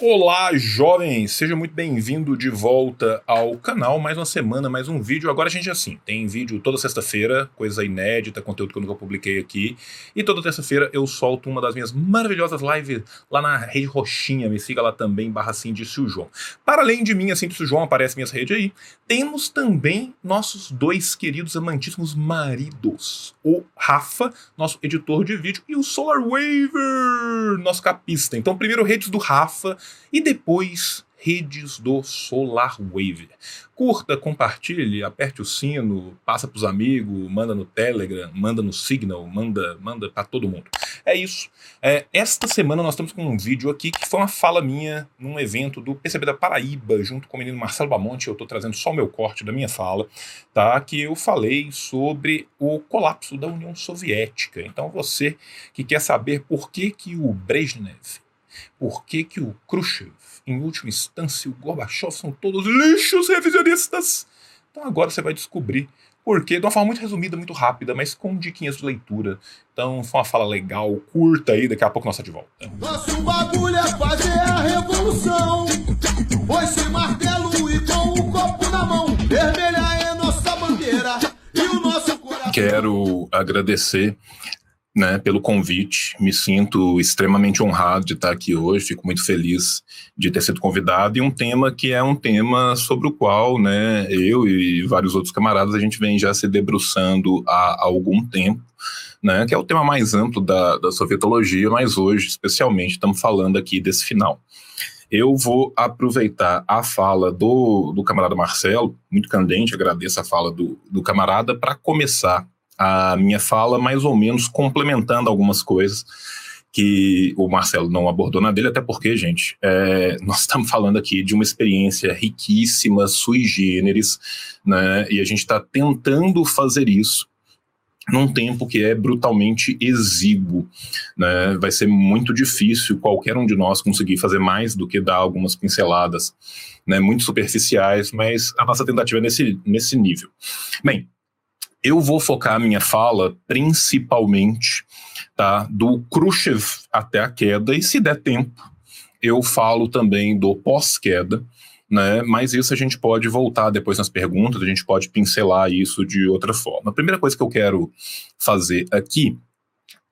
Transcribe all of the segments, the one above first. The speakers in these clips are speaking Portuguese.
Olá, jovens! Seja muito bem-vindo de volta ao canal. Mais uma semana, mais um vídeo. Agora a gente assim, tem vídeo toda sexta-feira, coisa inédita, conteúdo que eu nunca publiquei aqui. E toda terça-feira eu solto uma das minhas maravilhosas lives lá na rede roxinha. Me siga lá também, barra Síndice João. Para além de mim, assim, João, aparece minhas redes aí. Temos também nossos dois queridos amantíssimos maridos. O Rafa, nosso editor de vídeo, e o Solar Waver, nosso capista. Então, primeiro redes do Rafa e depois redes do Solar Wave. Curta, compartilhe, aperte o sino, passa para os amigos, manda no Telegram, manda no Signal, manda, manda para todo mundo. É isso. É, esta semana nós estamos com um vídeo aqui que foi uma fala minha num evento do PCB da Paraíba, junto com o menino Marcelo Bamonte. Eu estou trazendo só o meu corte da minha fala, tá? Que eu falei sobre o colapso da União Soviética. Então você que quer saber por que que o Brezhnev por que, que o Khrushchev, em última instância, o Gorbachev são todos lixos revisionistas? Então agora você vai descobrir porque de uma forma muito resumida, muito rápida, mas com diquinhas de leitura. Então foi uma fala legal, curta aí, daqui a pouco nós de volta. Nosso bagulho é fazer a revolução. Foi martelo e com o copo na mão. Vermelha é nossa bandeira e o nosso coração. Quero agradecer né, pelo convite. Me sinto extremamente honrado de estar aqui hoje, fico muito feliz de ter sido convidado. E um tema que é um tema sobre o qual né, eu e vários outros camaradas a gente vem já se debruçando há, algum tempo. Né, que é o tema mais amplo da, da sovietologia, mas hoje, especialmente, estamos falando aqui desse final. Eu vou aproveitar a fala do, do camarada Marcelo, muito candente, agradeço a fala do, do camarada, para começar a minha fala mais ou menos complementando algumas coisas que o Marcelo não abordou na dele, até porque, gente, é, nós estamos falando aqui de uma experiência riquíssima, sui generis, né, e a gente está tentando fazer isso num tempo que é brutalmente exíguo. Né? Vai ser muito difícil qualquer um de nós conseguir fazer mais do que dar algumas pinceladas né, muito superficiais, mas a nossa tentativa é nesse, nesse nível. Bem, eu vou focar a minha fala principalmente tá, do Khrushchev até a queda, e se der tempo, eu falo também do pós-queda, né? Mas isso a gente pode voltar depois nas perguntas, a gente pode pincelar isso de outra forma. A primeira coisa que eu quero fazer aqui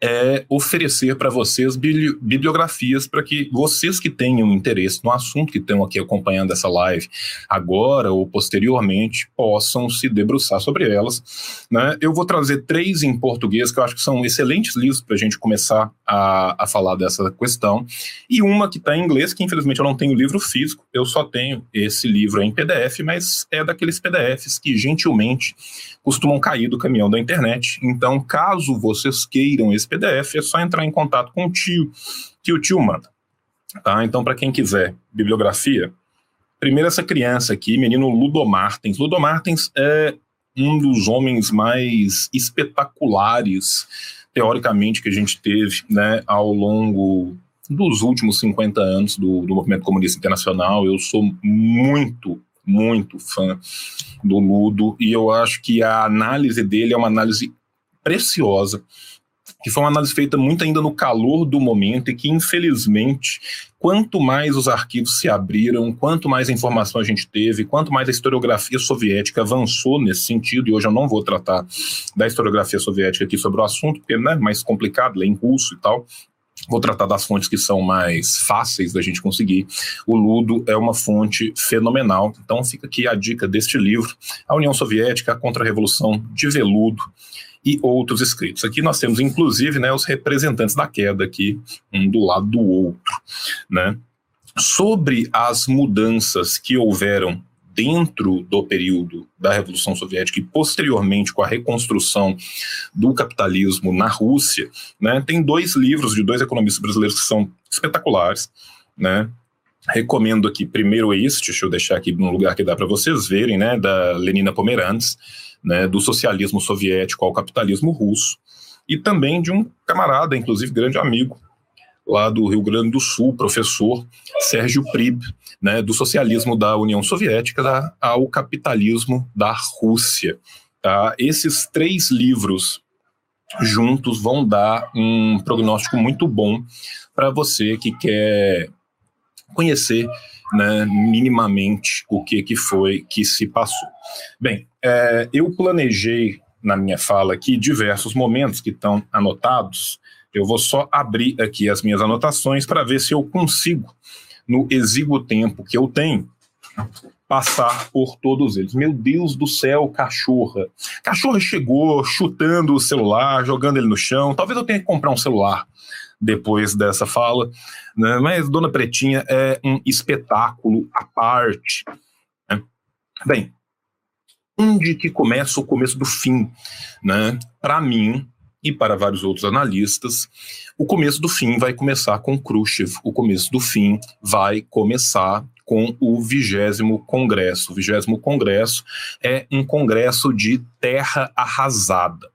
é oferecer para vocês bibliografias para que vocês que tenham interesse no assunto que estão aqui acompanhando essa live agora ou posteriormente possam se debruçar sobre elas. Né? Eu vou trazer três em português que eu acho que são excelentes livros para a gente começar a, a falar dessa questão e uma que está em inglês que infelizmente eu não tenho livro físico, eu só tenho esse livro em PDF, mas é daqueles PDFs que gentilmente costumam cair do caminhão da internet. Então, caso vocês queiram esse PDF, é só entrar em contato com o tio, que o tio manda. Tá? Então, para quem quiser bibliografia, primeiro essa criança aqui, menino Ludo Martins. Ludo Martins é um dos homens mais espetaculares, teoricamente, que a gente teve né, ao longo dos últimos 50 anos do, do movimento comunista internacional. Eu sou muito muito fã do Ludo e eu acho que a análise dele é uma análise preciosa, que foi uma análise feita muito ainda no calor do momento e que, infelizmente, quanto mais os arquivos se abriram, quanto mais informação a gente teve, quanto mais a historiografia soviética avançou nesse sentido, e hoje eu não vou tratar da historiografia soviética aqui sobre o assunto, porque é né, mais complicado, é em curso e tal, Vou tratar das fontes que são mais fáceis da gente conseguir. O Ludo é uma fonte fenomenal. Então fica aqui a dica deste livro, A União Soviética, a Contra-Revolução de Veludo e outros escritos. Aqui nós temos, inclusive, né, os representantes da queda aqui, um do lado do outro. Né? Sobre as mudanças que houveram dentro do período da Revolução Soviética e posteriormente com a reconstrução do capitalismo na Rússia, né, tem dois livros de dois economistas brasileiros que são espetaculares, né, Recomendo aqui primeiro este, deixa eu deixar aqui num lugar que dá para vocês verem, né, da Lenina Pomerantes, né, do socialismo soviético ao capitalismo russo, e também de um camarada, inclusive grande amigo, lá do Rio Grande do Sul, professor Sérgio Prib, né, do socialismo da União Soviética ao capitalismo da Rússia. Tá? Esses três livros juntos vão dar um prognóstico muito bom para você que quer conhecer né, minimamente o que, que foi que se passou. Bem, é, eu planejei na minha fala aqui diversos momentos que estão anotados. Eu vou só abrir aqui as minhas anotações para ver se eu consigo, no exíguo tempo que eu tenho, passar por todos eles. Meu Deus do céu, cachorra. Cachorra chegou chutando o celular, jogando ele no chão. Talvez eu tenha que comprar um celular depois dessa fala, né? mas Dona Pretinha é um espetáculo à parte. Né? Bem, onde que começa o começo do fim? Né? Para mim e para vários outros analistas, o começo do fim vai começar com Khrushchev, o começo do fim vai começar com o vigésimo congresso. O vigésimo congresso é um congresso de terra arrasada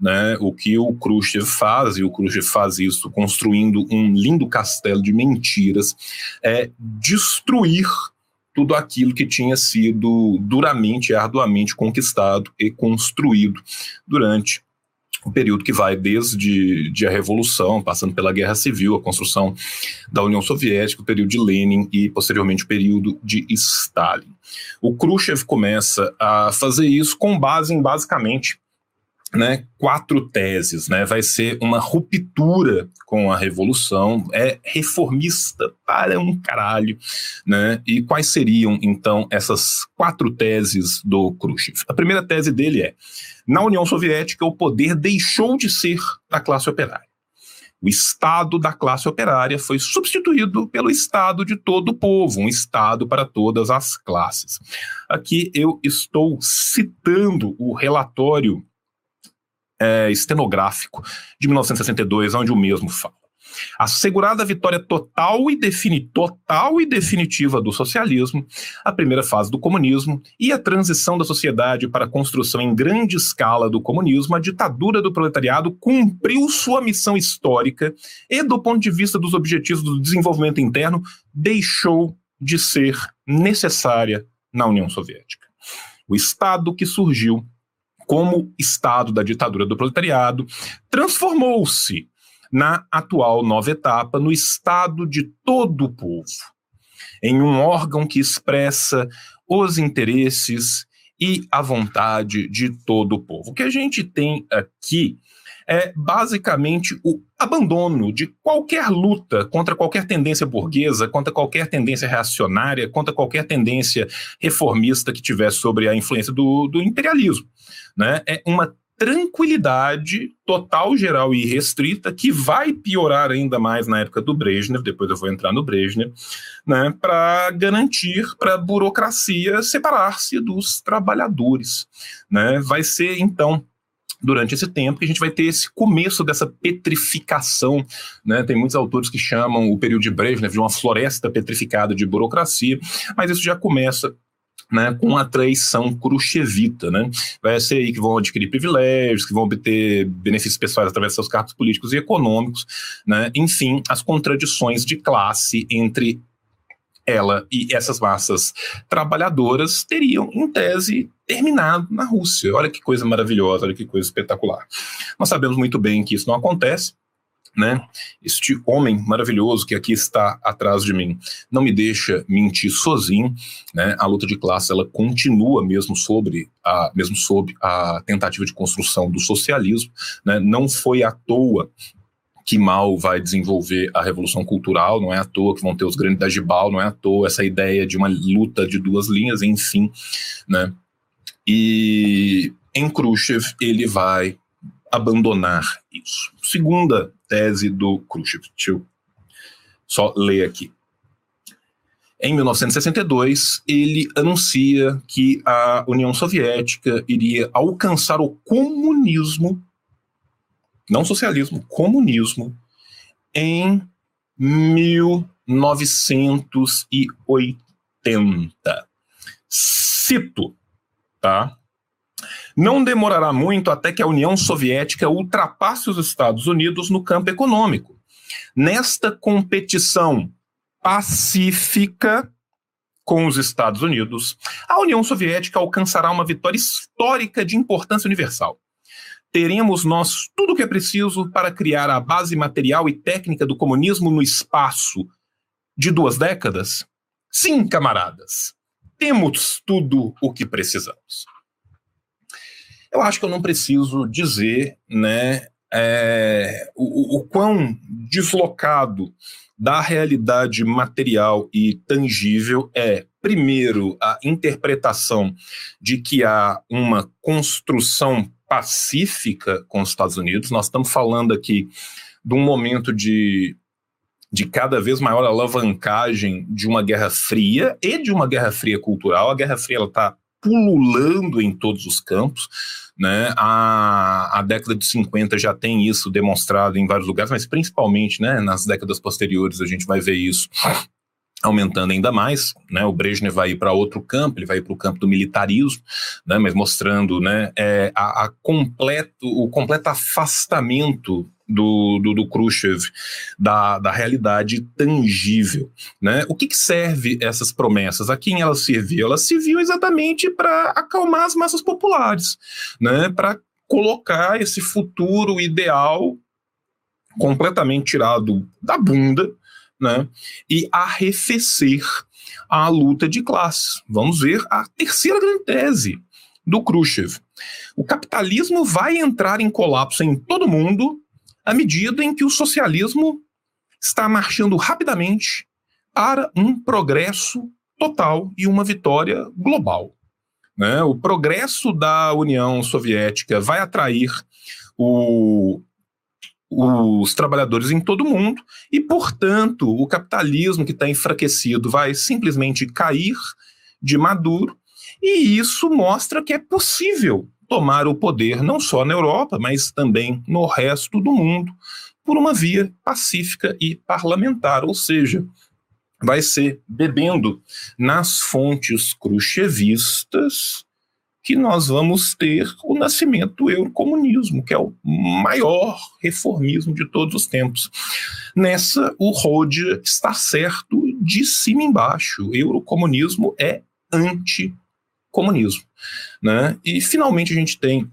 né, o que o Khrushchev faz, e o Khrushchev faz isso construindo um lindo castelo de mentiras, é destruir tudo aquilo que tinha sido duramente e arduamente conquistado e construído durante o período que vai desde de a Revolução, passando pela Guerra Civil, a construção da União Soviética, o período de Lenin e, posteriormente, o período de Stalin. O Khrushchev começa a fazer isso com base em, basicamente, né, quatro teses, né, vai ser uma ruptura com a revolução, é reformista para um caralho, né, e quais seriam então essas quatro teses do Khrushchev? A primeira tese dele é: na União Soviética o poder deixou de ser da classe operária. O Estado da classe operária foi substituído pelo Estado de todo o povo, um Estado para todas as classes. Aqui eu estou citando o relatório é, estenográfico de 1962, onde o mesmo fala. Assegurada a vitória total e, defini total e definitiva do socialismo, a primeira fase do comunismo e a transição da sociedade para a construção em grande escala do comunismo, a ditadura do proletariado cumpriu sua missão histórica e, do ponto de vista dos objetivos do desenvolvimento interno, deixou de ser necessária na União Soviética. O Estado que surgiu como Estado da ditadura do proletariado, transformou-se na atual nova etapa no Estado de todo o povo, em um órgão que expressa os interesses e a vontade de todo o povo. O que a gente tem aqui é basicamente o abandono de qualquer luta contra qualquer tendência burguesa, contra qualquer tendência reacionária, contra qualquer tendência reformista que tivesse sobre a influência do, do imperialismo. Né? É uma tranquilidade total, geral e restrita, que vai piorar ainda mais na época do Brezhnev, depois eu vou entrar no Brezhnev, né, para garantir para a burocracia separar-se dos trabalhadores. Né? Vai ser, então, durante esse tempo que a gente vai ter esse começo dessa petrificação, né? Tem muitos autores que chamam o período de Brezhnev de uma floresta petrificada de burocracia, mas isso já começa né, com a traição khrushchevita, né? Vai ser aí que vão adquirir privilégios, que vão obter benefícios pessoais através de seus cargos políticos e econômicos, né? Enfim, as contradições de classe entre ela e essas massas trabalhadoras teriam, em tese, terminado na Rússia. Olha que coisa maravilhosa, olha que coisa espetacular. Nós sabemos muito bem que isso não acontece, né? Este homem maravilhoso que aqui está atrás de mim não me deixa mentir sozinho, né? A luta de classe ela continua mesmo sobre a mesmo sob a tentativa de construção do socialismo, né? Não foi à toa que mal vai desenvolver a revolução cultural, não é à toa que vão ter os grandes da Gibal, não é à toa essa ideia de uma luta de duas linhas, enfim, né? E em Khrushchev ele vai abandonar isso. Segunda tese do Khrushchev, deixa eu só ler aqui. Em 1962, ele anuncia que a União Soviética iria alcançar o comunismo não socialismo, comunismo, em 1980. Cito, tá? Não demorará muito até que a União Soviética ultrapasse os Estados Unidos no campo econômico. Nesta competição pacífica com os Estados Unidos, a União Soviética alcançará uma vitória histórica de importância universal teremos nós tudo o que é preciso para criar a base material e técnica do comunismo no espaço de duas décadas? Sim, camaradas, temos tudo o que precisamos. Eu acho que eu não preciso dizer né, é, o, o quão deslocado da realidade material e tangível é, primeiro, a interpretação de que há uma construção pacífica com os Estados Unidos. Nós estamos falando aqui de um momento de, de cada vez maior alavancagem de uma guerra fria e de uma guerra fria cultural. A guerra fria está pululando em todos os campos. Né? A, a década de 50 já tem isso demonstrado em vários lugares, mas principalmente né, nas décadas posteriores a gente vai ver isso aumentando ainda mais, né? O Brezhnev vai para outro campo, ele vai para o campo do militarismo, né? Mas mostrando, né, é, a, a completo, o completo afastamento do, do, do Khrushchev da, da realidade tangível, né? O que, que serve essas promessas? A quem elas serviam? Elas serviam exatamente para acalmar as massas populares, né? Para colocar esse futuro ideal completamente tirado da bunda né, e arrefecer a luta de classes. Vamos ver a terceira grande tese do Khrushchev. O capitalismo vai entrar em colapso em todo mundo à medida em que o socialismo está marchando rapidamente para um progresso total e uma vitória global. Né? O progresso da União Soviética vai atrair o os trabalhadores em todo o mundo e, portanto, o capitalismo que está enfraquecido vai simplesmente cair de maduro e isso mostra que é possível tomar o poder não só na Europa, mas também no resto do mundo por uma via pacífica e parlamentar, ou seja, vai ser bebendo nas fontes cruchevistas que nós vamos ter o nascimento do eurocomunismo, que é o maior reformismo de todos os tempos. Nessa, o Rodia está certo de cima embaixo. Eurocomunismo é anticomunismo. Né? E, finalmente, a gente tem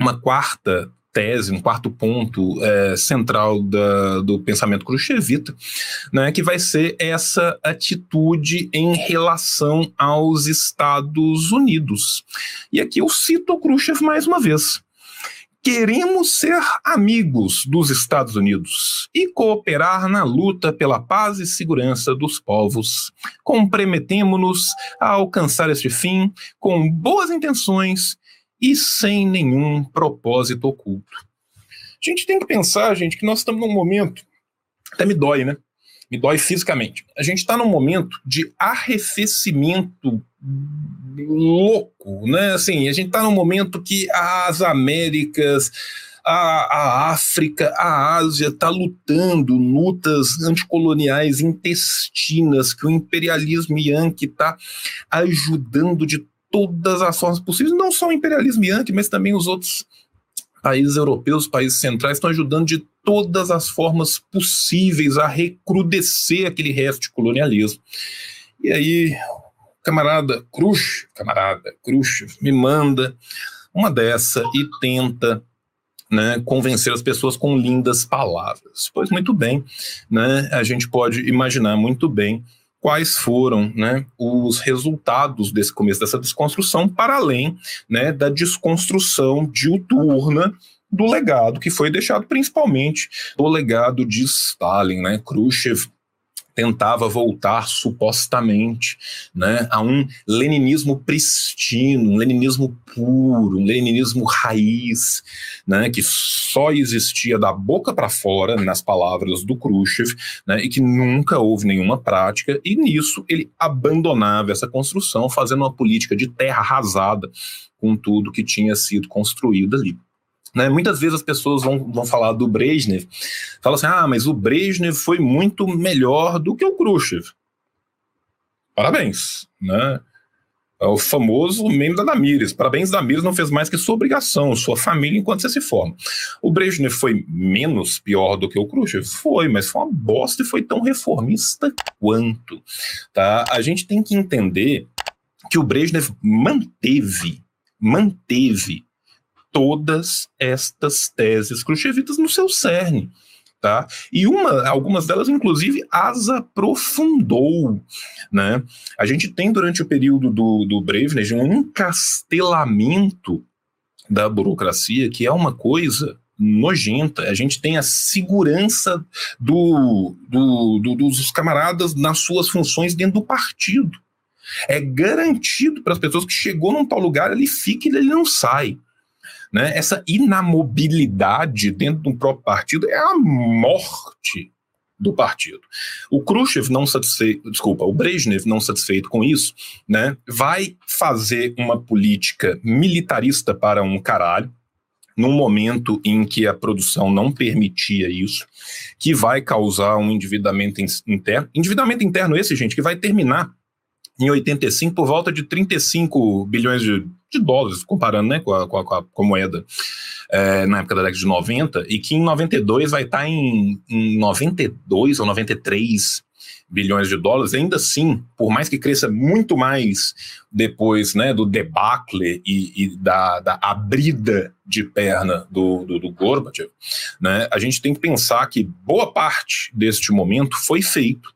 uma quarta tese, um quarto ponto é, central da, do pensamento khrushchevita, né, que vai ser essa atitude em relação aos Estados Unidos. E aqui eu cito o Khrushchev mais uma vez. Queremos ser amigos dos Estados Unidos e cooperar na luta pela paz e segurança dos povos. Comprometemos-nos a alcançar este fim com boas intenções e sem nenhum propósito oculto. A gente tem que pensar, gente, que nós estamos num momento, até me dói, né? Me dói fisicamente. A gente está num momento de arrefecimento louco, né? Assim, a gente está num momento que as Américas, a, a África, a Ásia está lutando lutas anticoloniais intestinas que o imperialismo yankee está ajudando de todas as formas possíveis, não só o imperialismo yankee, mas também os outros países europeus, países centrais, estão ajudando de todas as formas possíveis a recrudescer aquele resto de colonialismo. E aí, camarada Cruz, camarada Cruz, me manda uma dessa e tenta né, convencer as pessoas com lindas palavras. Pois muito bem, né, a gente pode imaginar muito bem quais foram né, os resultados desse começo dessa desconstrução, para além né, da desconstrução diuturna do legado que foi deixado principalmente o legado de Stalin, né? Khrushchev tentava voltar supostamente né, a um leninismo pristino, um leninismo puro, um leninismo raiz, né, que só existia da boca para fora, nas palavras do Khrushchev, né, e que nunca houve nenhuma prática, e nisso ele abandonava essa construção, fazendo uma política de terra arrasada com tudo que tinha sido construído ali. Né? Muitas vezes as pessoas vão, vão falar do Brezhnev, falam assim, ah, mas o Brezhnev foi muito melhor do que o Khrushchev. Parabéns, né? É o famoso meme da Damires. Parabéns, Damires não fez mais que sua obrigação, sua família enquanto você se forma. O Brezhnev foi menos pior do que o Khrushchev? Foi, mas foi uma bosta e foi tão reformista quanto. Tá? A gente tem que entender que o Brezhnev manteve, manteve todas estas teses khrushchevitas no seu cerne. Tá? E uma, algumas delas, inclusive, as aprofundou. Né? A gente tem, durante o período do, do Breivned, um encastelamento da burocracia que é uma coisa nojenta. A gente tem a segurança do, do, do, dos camaradas nas suas funções dentro do partido. É garantido para as pessoas que chegou num tal lugar, ele fica e ele não sai. Né? Essa inamobilidade dentro do próprio partido é a morte do partido. O Khrushchev não satisfeito, desculpa, o Brezhnev não satisfeito com isso, né, vai fazer uma política militarista para um caralho, num momento em que a produção não permitia isso, que vai causar um endividamento interno. Endividamento interno esse, gente, que vai terminar em 85 por volta de 35 bilhões de, de dólares, comparando né, com, a, com, a, com a moeda é, na época da década de 90, e que em 92 vai estar em, em 92 ou 93 bilhões de dólares, ainda assim, por mais que cresça muito mais depois né, do debacle e, e da, da, abrida de perna do, do, do Gorbachev, né, a gente tem que pensar que boa parte deste momento foi feito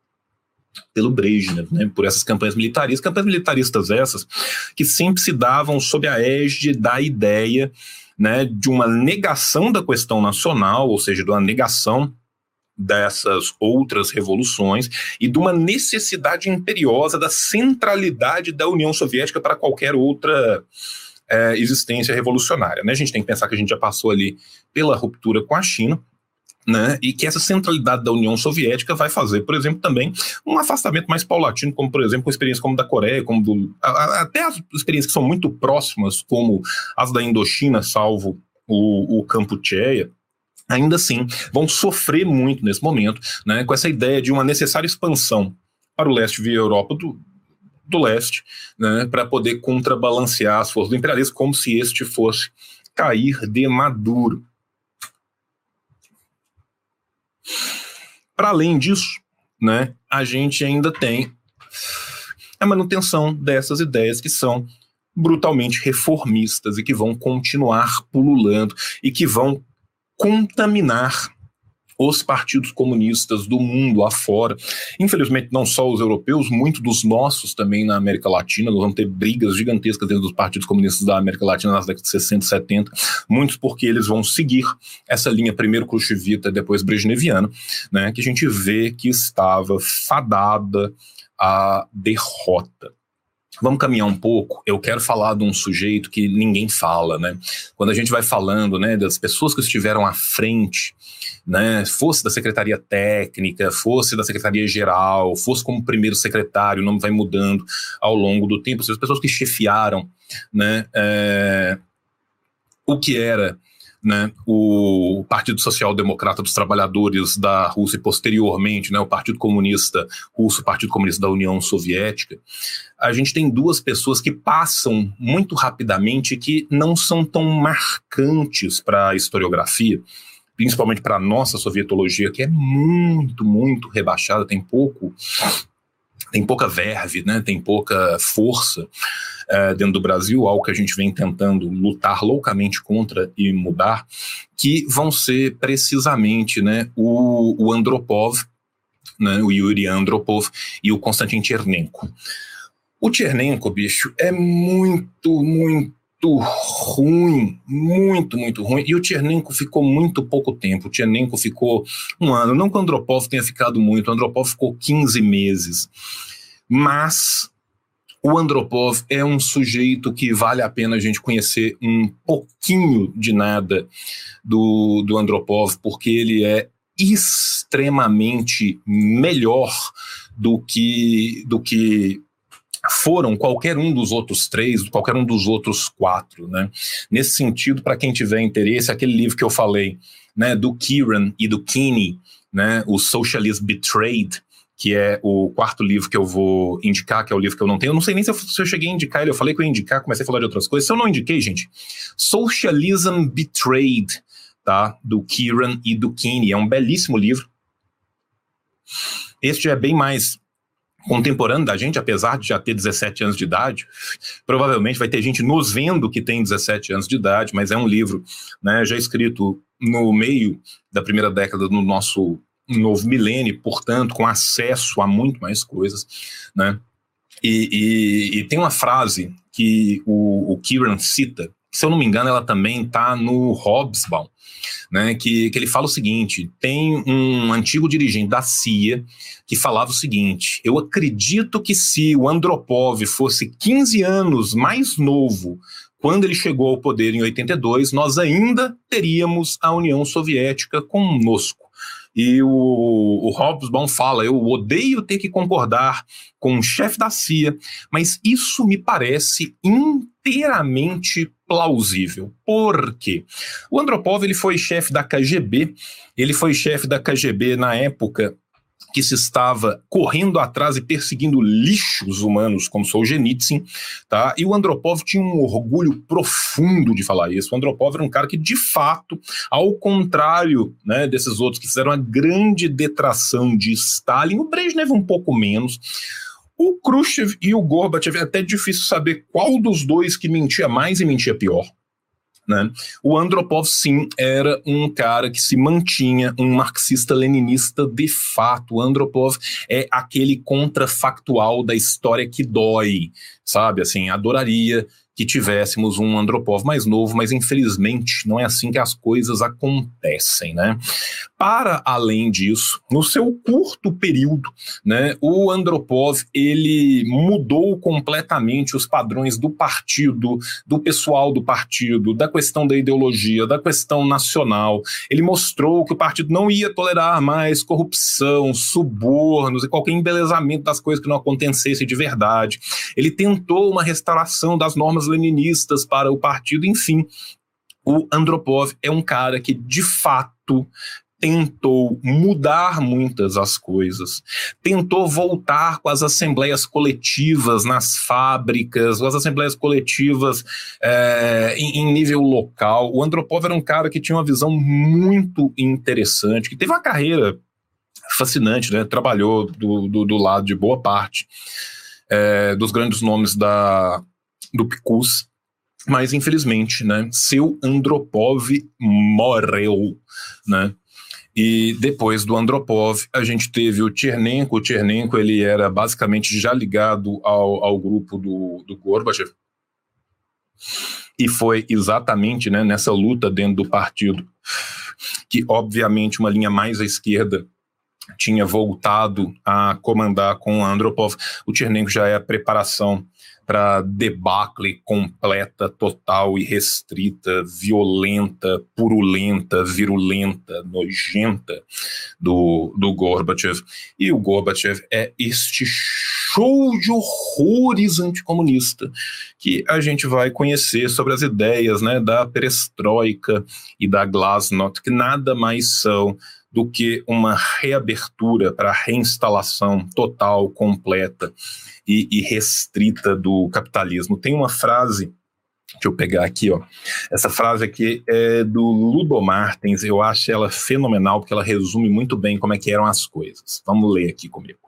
pelo Brezhnev, né, por essas campanhas militaristas, campanhas militaristas essas que sempre se davam sob a égide da ideia né, de uma negação da questão nacional, ou seja, de uma negação dessas outras revoluções e de uma necessidade imperiosa da centralidade da União Soviética para qualquer outra é, existência revolucionária. Né? A gente tem que pensar que a gente já passou ali pela ruptura com a China, né, e que essa centralidade da União Soviética vai fazer, por exemplo, também um afastamento mais paulatino, como por exemplo, com experiências como da Coreia, como do, a, até as experiências que são muito próximas, como as da Indochina, salvo o, o ainda assim vão sofrer muito nesse momento, né, com essa ideia de uma necessária expansão para o leste via Europa do, do leste, né, para poder contrabalancear as forças do imperialismo, como se este fosse cair de maduro. Para além disso, né, a gente ainda tem a manutenção dessas ideias que são brutalmente reformistas e que vão continuar pululando e que vão contaminar os partidos comunistas do mundo afora. Infelizmente, não só os europeus, muito dos nossos também na América Latina. Nós vamos ter brigas gigantescas dentro dos partidos comunistas da América Latina nas décadas de 60 e 70, muitos porque eles vão seguir essa linha primeiro khrushchevita, depois brejneviana, né, que a gente vê que estava fadada à derrota. Vamos caminhar um pouco. Eu quero falar de um sujeito que ninguém fala, né? Quando a gente vai falando, né, das pessoas que estiveram à frente, né, fosse da secretaria técnica, fosse da secretaria geral, fosse como primeiro secretário, o nome vai mudando ao longo do tempo. As pessoas que chefiaram, né, é, o que era né, o Partido Social Democrata dos Trabalhadores da Rússia e posteriormente né, o Partido Comunista Russo, o Partido Comunista da União Soviética, a gente tem duas pessoas que passam muito rapidamente que não são tão marcantes para a historiografia, principalmente para a nossa sovietologia, que é muito, muito rebaixada, tem pouco tem pouca verve, né, tem pouca força uh, dentro do Brasil, algo que a gente vem tentando lutar loucamente contra e mudar, que vão ser precisamente né, o, o Andropov, né, o Yuri Andropov e o Konstantin Chernenko. O Chernenko, bicho, é muito, muito ruim, muito, muito ruim. E o Chernenko ficou muito pouco tempo. O Chernenko ficou um ano. Não que o Andropov tenha ficado muito, o Andropov ficou 15 meses. Mas o Andropov é um sujeito que vale a pena a gente conhecer um pouquinho de nada do, do Andropov, porque ele é extremamente melhor do que, do que foram qualquer um dos outros três, qualquer um dos outros quatro, né? Nesse sentido, para quem tiver interesse, aquele livro que eu falei, né, do Kieran e do Kinney, né, o Socialist Betrayed, que é o quarto livro que eu vou indicar, que é o livro que eu não tenho. Eu não sei nem se eu, se eu, cheguei a indicar ele, eu falei que eu ia indicar, comecei a falar de outras coisas. Se eu não indiquei, gente, Socialism Betrayed, tá? Do Kieran e do Kinney. É um belíssimo livro. Este é bem mais contemporâneo da gente, apesar de já ter 17 anos de idade. Provavelmente vai ter gente nos vendo que tem 17 anos de idade, mas é um livro né, já escrito no meio da primeira década do nosso novo milênio, portanto, com acesso a muito mais coisas, né? E, e, e tem uma frase que o, o Kieran cita, se eu não me engano, ela também está no Hobsbawm, né, que, que ele fala o seguinte: tem um antigo dirigente da CIA que falava o seguinte: eu acredito que se o Andropov fosse 15 anos mais novo quando ele chegou ao poder em 82, nós ainda teríamos a União Soviética conosco. E o, o Hobsbawm fala: eu odeio ter que concordar com o chefe da CIA, mas isso me parece inteiramente plausível. Por quê? O Andropov ele foi chefe da KGB, ele foi chefe da KGB na época que se estava correndo atrás e perseguindo lixos humanos, como Solzhenitsyn, tá? E o Andropov tinha um orgulho profundo de falar isso. O Andropov era um cara que, de fato, ao contrário né, desses outros que fizeram uma grande detração de Stalin, o Brezhnev um pouco menos, o Khrushchev e o Gorbachev é até difícil saber qual dos dois que mentia mais e mentia pior. Né? O Andropov, sim, era um cara que se mantinha um marxista-leninista de fato. O Andropov é aquele contrafactual da história que dói, sabe? Assim, adoraria que tivéssemos um Andropov mais novo, mas infelizmente não é assim que as coisas acontecem, né? Para além disso, no seu curto período, né, o Andropov ele mudou completamente os padrões do partido, do pessoal do partido, da questão da ideologia, da questão nacional. Ele mostrou que o partido não ia tolerar mais corrupção, subornos e qualquer embelezamento das coisas que não acontecesse de verdade. Ele tentou uma restauração das normas leninistas para o partido, enfim. O Andropov é um cara que, de fato, tentou mudar muitas as coisas, tentou voltar com as assembleias coletivas nas fábricas, com as assembleias coletivas é, em, em, nível local. O Andropov era um cara que tinha uma visão muito interessante, que teve uma carreira fascinante, né? Trabalhou do, do, do lado de boa parte é, dos grandes nomes da, do Picus, mas infelizmente, né, seu Andropov morreu, né? E depois do Andropov, a gente teve o Tchernenko. O Tchernenko ele era basicamente já ligado ao, ao grupo do, do Gorbachev. E foi exatamente né, nessa luta dentro do partido que, obviamente, uma linha mais à esquerda tinha voltado a comandar com o Andropov. O Tchernenko já é a preparação para debacle completa, total e restrita, violenta, purulenta, virulenta, nojenta do, do Gorbachev. E o Gorbachev é este show de horrores anticomunista que a gente vai conhecer sobre as ideias né, da perestroika e da glasnost, que nada mais são do que uma reabertura para reinstalação total, completa e, e restrita do capitalismo. Tem uma frase Deixa eu pegar aqui, ó. Essa frase aqui é do Ludo Martins, eu acho ela fenomenal, porque ela resume muito bem como é que eram as coisas. Vamos ler aqui comigo.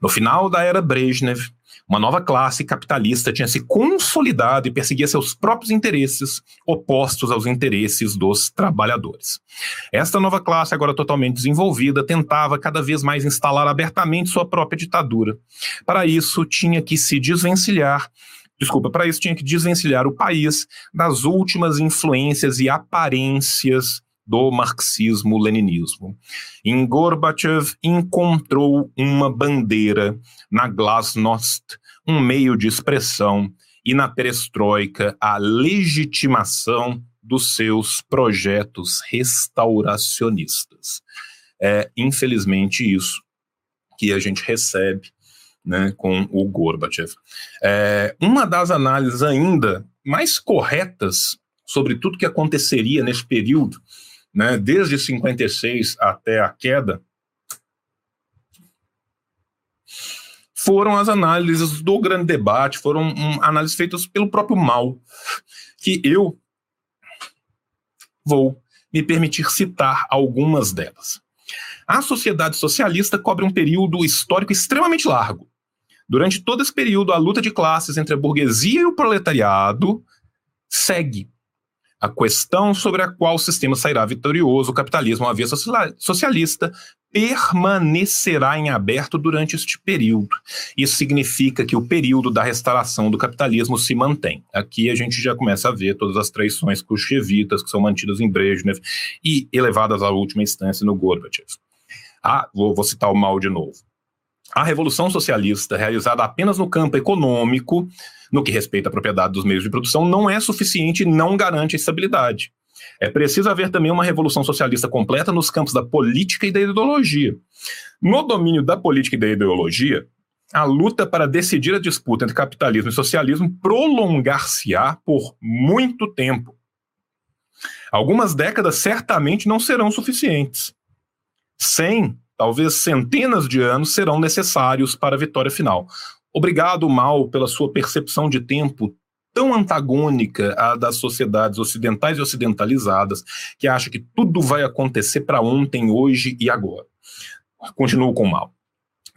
No final da era Brezhnev, uma nova classe capitalista tinha se consolidado e perseguia seus próprios interesses, opostos aos interesses dos trabalhadores. Esta nova classe, agora totalmente desenvolvida, tentava cada vez mais instalar abertamente sua própria ditadura. Para isso, tinha que se desvencilhar Desculpa, para isso tinha que desvencilhar o país das últimas influências e aparências do marxismo-leninismo. Em Gorbachev encontrou uma bandeira, na glasnost um meio de expressão e na perestroika a legitimação dos seus projetos restauracionistas. É, infelizmente, isso que a gente recebe né, com o Gorbachev. É, uma das análises ainda mais corretas sobre tudo que aconteceria nesse período né, desde 56 até a queda, foram as análises do grande debate, foram um, análises feitas pelo próprio Mal, que eu vou me permitir citar algumas delas. A sociedade socialista cobre um período histórico extremamente largo. Durante todo esse período, a luta de classes entre a burguesia e o proletariado segue a questão sobre a qual o sistema sairá vitorioso, o capitalismo, uma via socialista, permanecerá em aberto durante este período. Isso significa que o período da restauração do capitalismo se mantém. Aqui a gente já começa a ver todas as traições khrushchevitas que são mantidas em Brezhnev e elevadas à última instância no Gorbachev. Ah, vou, vou citar o mal de novo. A revolução socialista, realizada apenas no campo econômico, no que respeita à propriedade dos meios de produção, não é suficiente e não garante a estabilidade. É preciso haver também uma revolução socialista completa nos campos da política e da ideologia. No domínio da política e da ideologia, a luta para decidir a disputa entre capitalismo e socialismo prolongar-se-á por muito tempo. Algumas décadas certamente não serão suficientes. Cem, talvez centenas de anos serão necessários para a vitória final. Obrigado, Mal, pela sua percepção de tempo tão antagônica à das sociedades ocidentais e ocidentalizadas, que acha que tudo vai acontecer para ontem, hoje e agora. Continuo com Mal.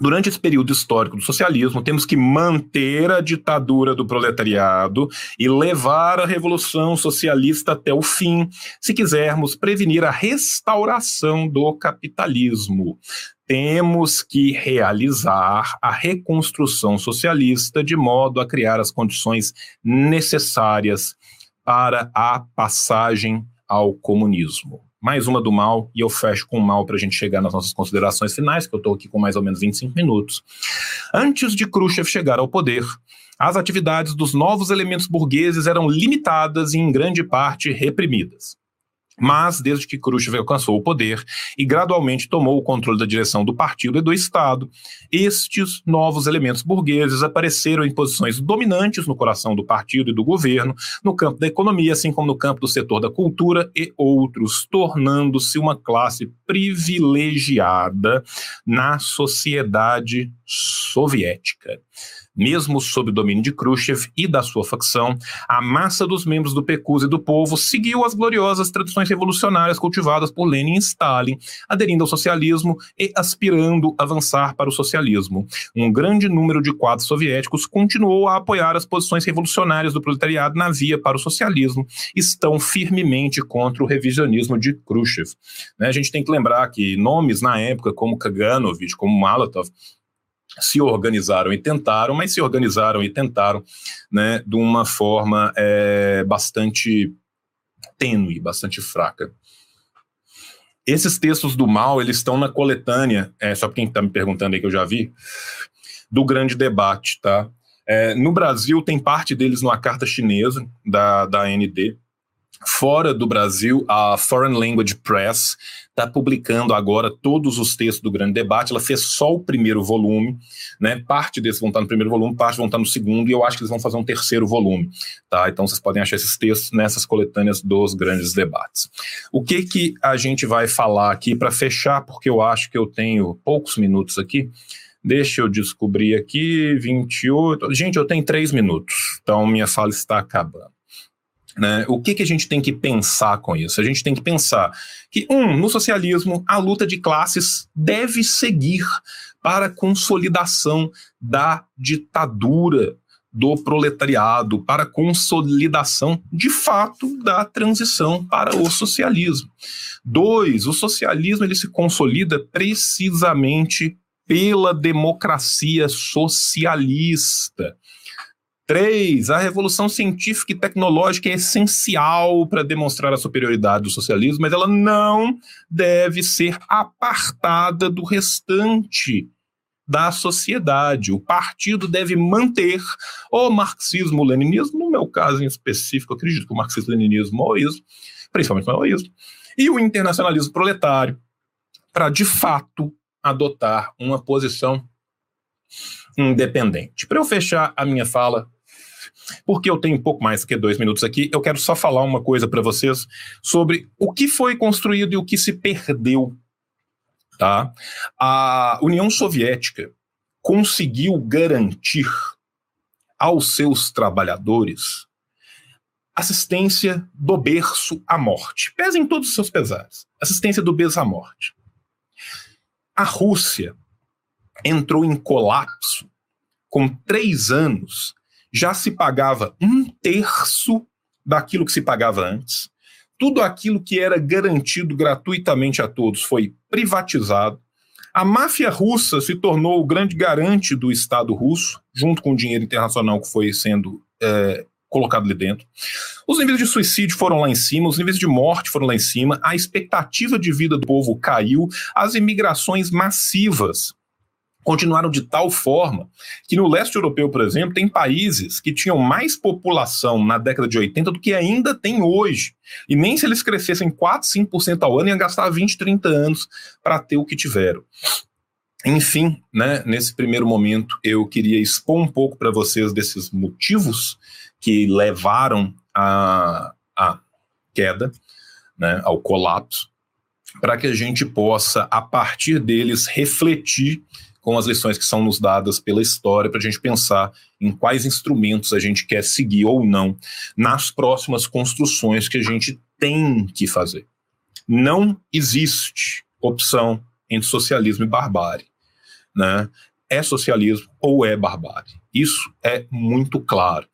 Durante esse período histórico do socialismo, temos que manter a ditadura do proletariado e levar a revolução socialista até o fim, se quisermos prevenir a restauração do capitalismo temos que realizar a reconstrução socialista de modo a criar as condições necessárias para a passagem ao comunismo. Mais uma do mal, e eu fecho com o mal para a gente chegar nas nossas considerações finais, que eu estou aqui com mais ou menos 25 minutos. Antes de Khrushchev chegar ao poder, as atividades dos novos elementos burgueses eram limitadas e, em grande parte, reprimidas. Mas, desde que Khrushchev alcançou o poder e gradualmente tomou o controle da direção do partido e do Estado, estes novos elementos burgueses apareceram em posições dominantes no coração do partido e do governo, no campo da economia, assim como no campo do setor da cultura e outros, tornando-se uma classe privilegiada na sociedade soviética. Mesmo sob o domínio de Khrushchev e da sua facção, a massa dos membros do PECUS e do povo seguiu as gloriosas tradições revolucionárias cultivadas por Lenin e Stalin, aderindo ao socialismo e aspirando avançar para o socialismo. Um grande número de quadros soviéticos continuou a apoiar as posições revolucionárias do proletariado na via para o socialismo, estão firmemente contra o revisionismo de Khrushchev. Né, a gente tem que lembrar que nomes na época como Kaganovich, como Malatov, se organizaram e tentaram, mas se organizaram e tentaram né, de uma forma é, bastante tênue, bastante fraca. Esses textos do mal, eles estão na coletânea, é, só para quem está me perguntando aí que eu já vi, do grande debate, tá? É, no Brasil, tem parte deles numa carta chinesa da, da AND, Fora do Brasil, a Foreign Language Press está publicando agora todos os textos do grande debate. Ela fez só o primeiro volume, né? Parte desses vão estar no primeiro volume, parte vão estar no segundo, e eu acho que eles vão fazer um terceiro volume, tá? Então vocês podem achar esses textos nessas coletâneas dos grandes debates. O que que a gente vai falar aqui para fechar, porque eu acho que eu tenho poucos minutos aqui. Deixa eu descobrir aqui, 28. Gente, eu tenho três minutos, então minha fala está acabando. Né? O que, que a gente tem que pensar com isso? A gente tem que pensar que, um, no socialismo, a luta de classes deve seguir para a consolidação da ditadura do proletariado, para a consolidação, de fato, da transição para o socialismo. Dois, o socialismo ele se consolida precisamente pela democracia socialista. Três, a revolução científica e tecnológica é essencial para demonstrar a superioridade do socialismo, mas ela não deve ser apartada do restante da sociedade. O partido deve manter o marxismo-leninismo, no meu caso em específico, acredito que o marxismo-leninismo, maoísmo, principalmente o maoísmo, e o internacionalismo proletário, para de fato adotar uma posição independente. Para eu fechar a minha fala, porque eu tenho um pouco mais que dois minutos aqui, eu quero só falar uma coisa para vocês sobre o que foi construído e o que se perdeu. Tá? A União Soviética conseguiu garantir aos seus trabalhadores assistência do berço à morte. Pesem todos os seus pesares. Assistência do berço à morte. A Rússia entrou em colapso com três anos já se pagava um terço daquilo que se pagava antes. Tudo aquilo que era garantido gratuitamente a todos foi privatizado. A máfia russa se tornou o grande garante do Estado russo, junto com o dinheiro internacional que foi sendo é, colocado ali dentro. Os níveis de suicídio foram lá em cima, os níveis de morte foram lá em cima, a expectativa de vida do povo caiu, as imigrações massivas continuaram de tal forma que no leste europeu, por exemplo, tem países que tinham mais população na década de 80 do que ainda tem hoje. E nem se eles crescessem 4, 5% ao ano, iam gastar 20, 30 anos para ter o que tiveram. Enfim, né, nesse primeiro momento, eu queria expor um pouco para vocês desses motivos que levaram à, à queda, né, ao colapso, para que a gente possa, a partir deles, refletir com as lições que são nos dadas pela história, para a gente pensar em quais instrumentos a gente quer seguir ou não nas próximas construções que a gente tem que fazer. Não existe opção entre socialismo e barbárie. Né? É socialismo ou é barbárie. Isso é muito claro.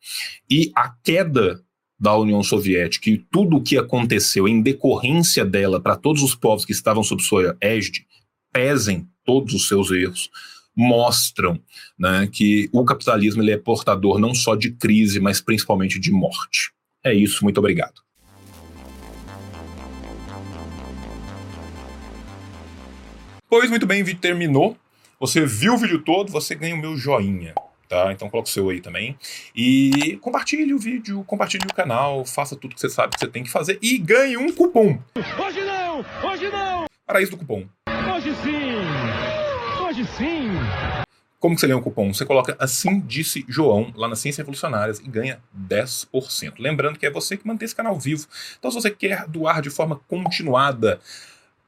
E a queda da União Soviética e tudo o que aconteceu em decorrência dela para todos os povos que estavam sob sua égide, pesem todos os seus erros, mostram né, que o capitalismo ele é portador não só de crise, mas principalmente de morte. É isso, muito obrigado. Pois muito bem, o vídeo terminou. Você viu o vídeo todo, você ganha o meu joinha. Tá? Então coloca o seu aí também. E compartilhe o vídeo, compartilhe o canal, faça tudo que você sabe que você tem que fazer e ganhe um cupom. Hoje não! Hoje não! Paraíso do cupom. Hoje sim! Sim! Como que você ganha um cupom? Você coloca assim disse João lá nas Ciências Revolucionárias e ganha 10%. Lembrando que é você que mantém esse canal vivo. Então, se você quer doar de forma continuada,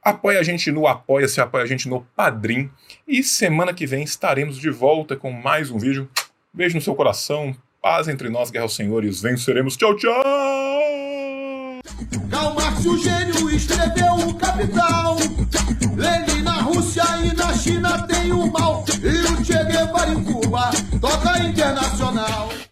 apoia a gente no Apoia-se, apoia a gente no Padrim. E semana que vem estaremos de volta com mais um vídeo. Beijo no seu coração, paz entre nós, guerra aos senhores, venceremos. Tchau, tchau! Karl Marx, o gênio, escreveu o Capital. Lenin e na China tem o mal. E o Che Guevara em Cuba toca internacional.